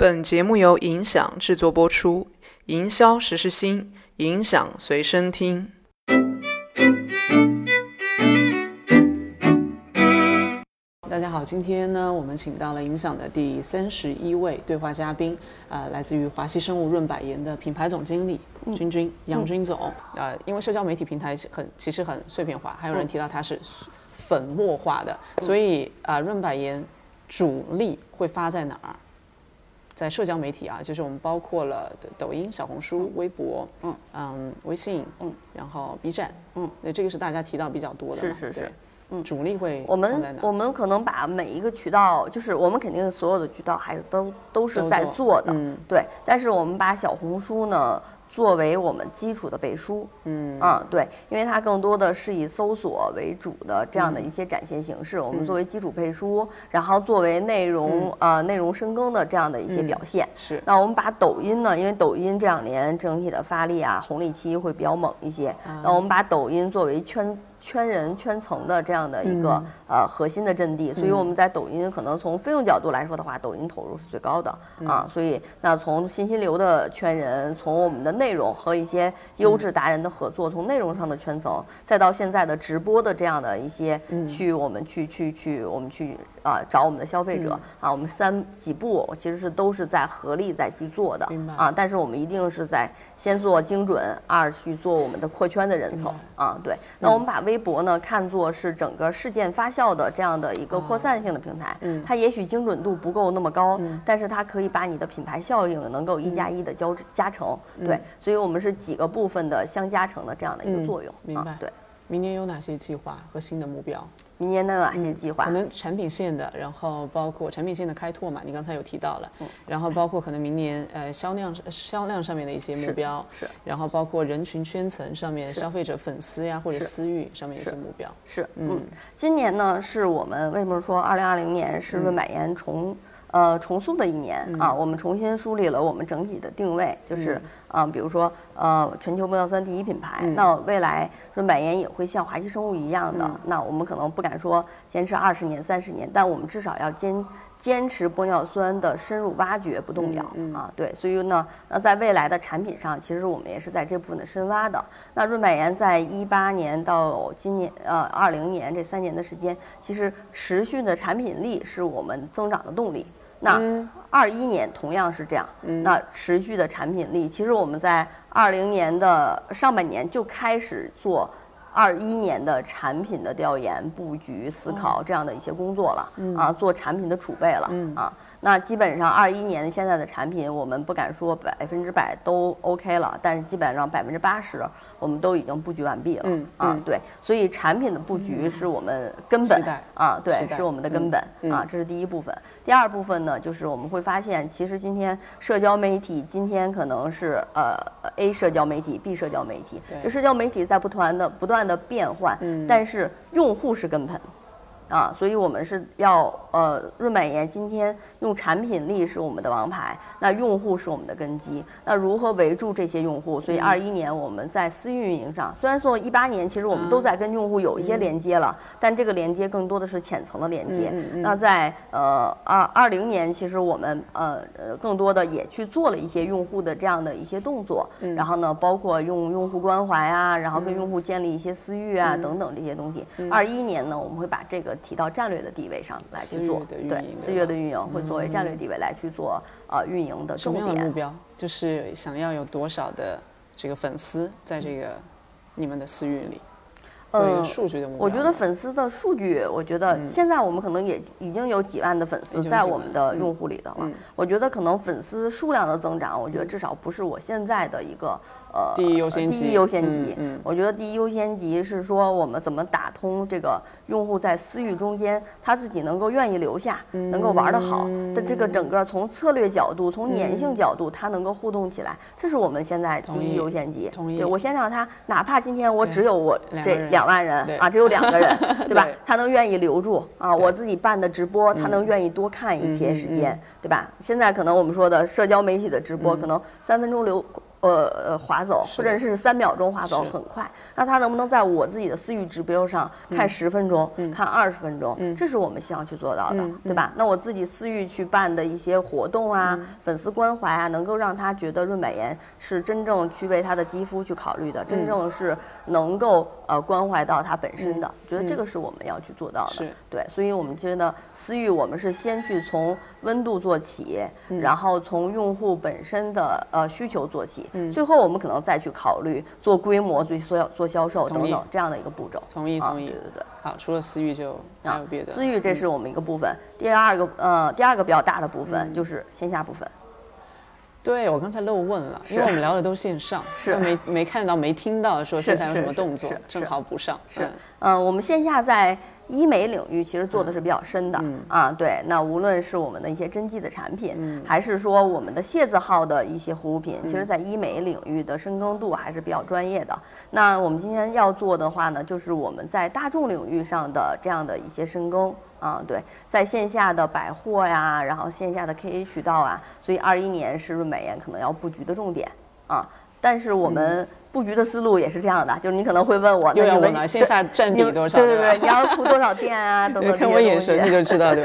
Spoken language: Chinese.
本节目由影响制作播出，营销时时新，影响随身听。大家好，今天呢，我们请到了影响的第三十一位对话嘉宾，呃，来自于华西生物润百颜的品牌总经理君君杨军总。呃，因为社交媒体平台很其实很碎片化，还有人提到它是粉末化的，所以啊，润百颜主力会发在哪儿？在社交媒体啊，就是我们包括了抖音、小红书、微博，嗯。嗯，微信，嗯，然后 B 站，嗯，那这个是大家提到比较多的，是是是。嗯，主力会我们我们可能把每一个渠道，就是我们肯定所有的渠道还是都都是在做的，对。但是我们把小红书呢作为我们基础的背书，嗯啊对，因为它更多的是以搜索为主的这样的一些展现形式，我们作为基础背书，然后作为内容呃内容深耕的这样的一些表现。是。那我们把抖音呢，因为抖音这两年整体的发力啊红利期会比较猛一些，那我们把抖音作为圈。圈人圈层的这样的一个呃核心的阵地，所以我们在抖音可能从费用角度来说的话，抖音投入是最高的啊。所以那从信息流的圈人，从我们的内容和一些优质达人的合作，从内容上的圈层，再到现在的直播的这样的一些去我们去去去我们去啊找我们的消费者啊，我们三几步其实是都是在合力在去做的啊。但是我们一定是在先做精准，二去做我们的扩圈的人层啊。对，那我们把微微博呢，看作是整个事件发酵的这样的一个扩散性的平台，嗯，它也许精准度不够那么高，但是它可以把你的品牌效应能够一加一的交加成，对，所以我们是几个部分的相加成的这样的一个作用，明白？对，明年有哪些计划和新的目标？明年有哪些计划？可能产品线的，然后包括产品线的开拓嘛，你刚才有提到了，然后包括可能明年呃销量销量上面的一些目标，是，然后包括人群圈层上面消费者粉丝呀或者私域上面一些目标，是，嗯，今年呢是我们为什么说二零二零年是润百颜重呃重塑的一年啊？我们重新梳理了我们整体的定位，就是。啊，比如说，呃，全球玻尿酸第一品牌，那未来润百颜也会像华熙生物一样的，那我们可能不敢说坚持二十年、三十年，但我们至少要坚坚持玻尿酸的深入挖掘不动摇啊。对，所以呢，那在未来的产品上，其实我们也是在这部分的深挖的。那润百颜在一八年到今年，呃，二零年这三年的时间，其实持续的产品力是我们增长的动力。那二一年同样是这样，那持续的产品力，其实我们在二零年的上半年就开始做二一年的产品的调研、布局、思考这样的一些工作了，啊，做产品的储备了，啊。那基本上二一年现在的产品，我们不敢说百分之百都 OK 了，但是基本上百分之八十我们都已经布局完毕了。嗯啊，对，所以产品的布局是我们根本啊，对，是我们的根本啊，这是第一部分。第二部分呢，就是我们会发现，其实今天社交媒体今天可能是呃 A 社交媒体、B 社交媒体，这社交媒体在不断的不断的变换，但是用户是根本。啊，所以我们是要呃，润百颜今天用产品力是我们的王牌，那用户是我们的根基，那如何围住这些用户？所以二一年我们在私域运营上，虽然说一八年其实我们都在跟用户有一些连接了，但这个连接更多的是浅层的连接。那在呃二二零年，其实我们呃呃更多的也去做了一些用户的这样的一些动作，然后呢，包括用用户关怀啊，然后跟用户建立一些私域啊等等这些东西。二一年呢，我们会把这个。提到战略的地位上来去做，对四月的运营会作为战略地位来去做呃运营的重点目标，就是想要有多少的这个粉丝在这个你们的私域里，呃，数据的目标。我觉得粉丝的数据，我觉得现在我们可能也已经有几万的粉丝在我们的用户里的了。我觉得可能粉丝数量的增长，我觉得至少不是我现在的一个。呃，第一优先级，第一优先级。嗯，我觉得第一优先级是说我们怎么打通这个用户在私域中间，他自己能够愿意留下，能够玩得好的这个整个从策略角度，从粘性角度，他能够互动起来，这是我们现在第一优先级。同意。对我先让他，哪怕今天我只有我这两万人啊，只有两个人，对吧？他能愿意留住啊，我自己办的直播，他能愿意多看一些时间，对吧？现在可能我们说的社交媒体的直播，可能三分钟留。呃呃划走，或者是三秒钟划走，很快。那他能不能在我自己的私域指标上看十分钟，看二十分钟？这是我们希望去做到的，对吧？那我自己私域去办的一些活动啊，粉丝关怀啊，能够让他觉得润百颜是真正去为他的肌肤去考虑的，真正是能够呃关怀到他本身的。觉得这个是我们要去做到的，对。所以我们觉得私域我们是先去从温度做起，然后从用户本身的呃需求做起，最后我们可能再去考虑做规模、做做做。销售等等这样的一个步骤，同意同意，对对对。好，除了私域就没有别的。私域这是我们一个部分，第二个呃第二个比较大的部分就是线下部分。对，我刚才漏问了，因为我们聊的都线上，是没没看到没听到说线下有什么动作，正好补上。是，嗯，我们线下在。医美领域其实做的是比较深的啊，对，那无论是我们的一些针剂的产品，还是说我们的械字号的一些护肤品，其实在医美领域的深耕度还是比较专业的。那我们今天要做的话呢，就是我们在大众领域上的这样的一些深耕啊，对，在线下的百货呀，然后线下的 KA 渠道啊，所以二一年是润美颜可能要布局的重点啊。但是我们布局的思路也是这样的，就是你可能会问我，那你们线下占比多少？对对对，你要铺多少店啊？等等看我眼神你就知道，对。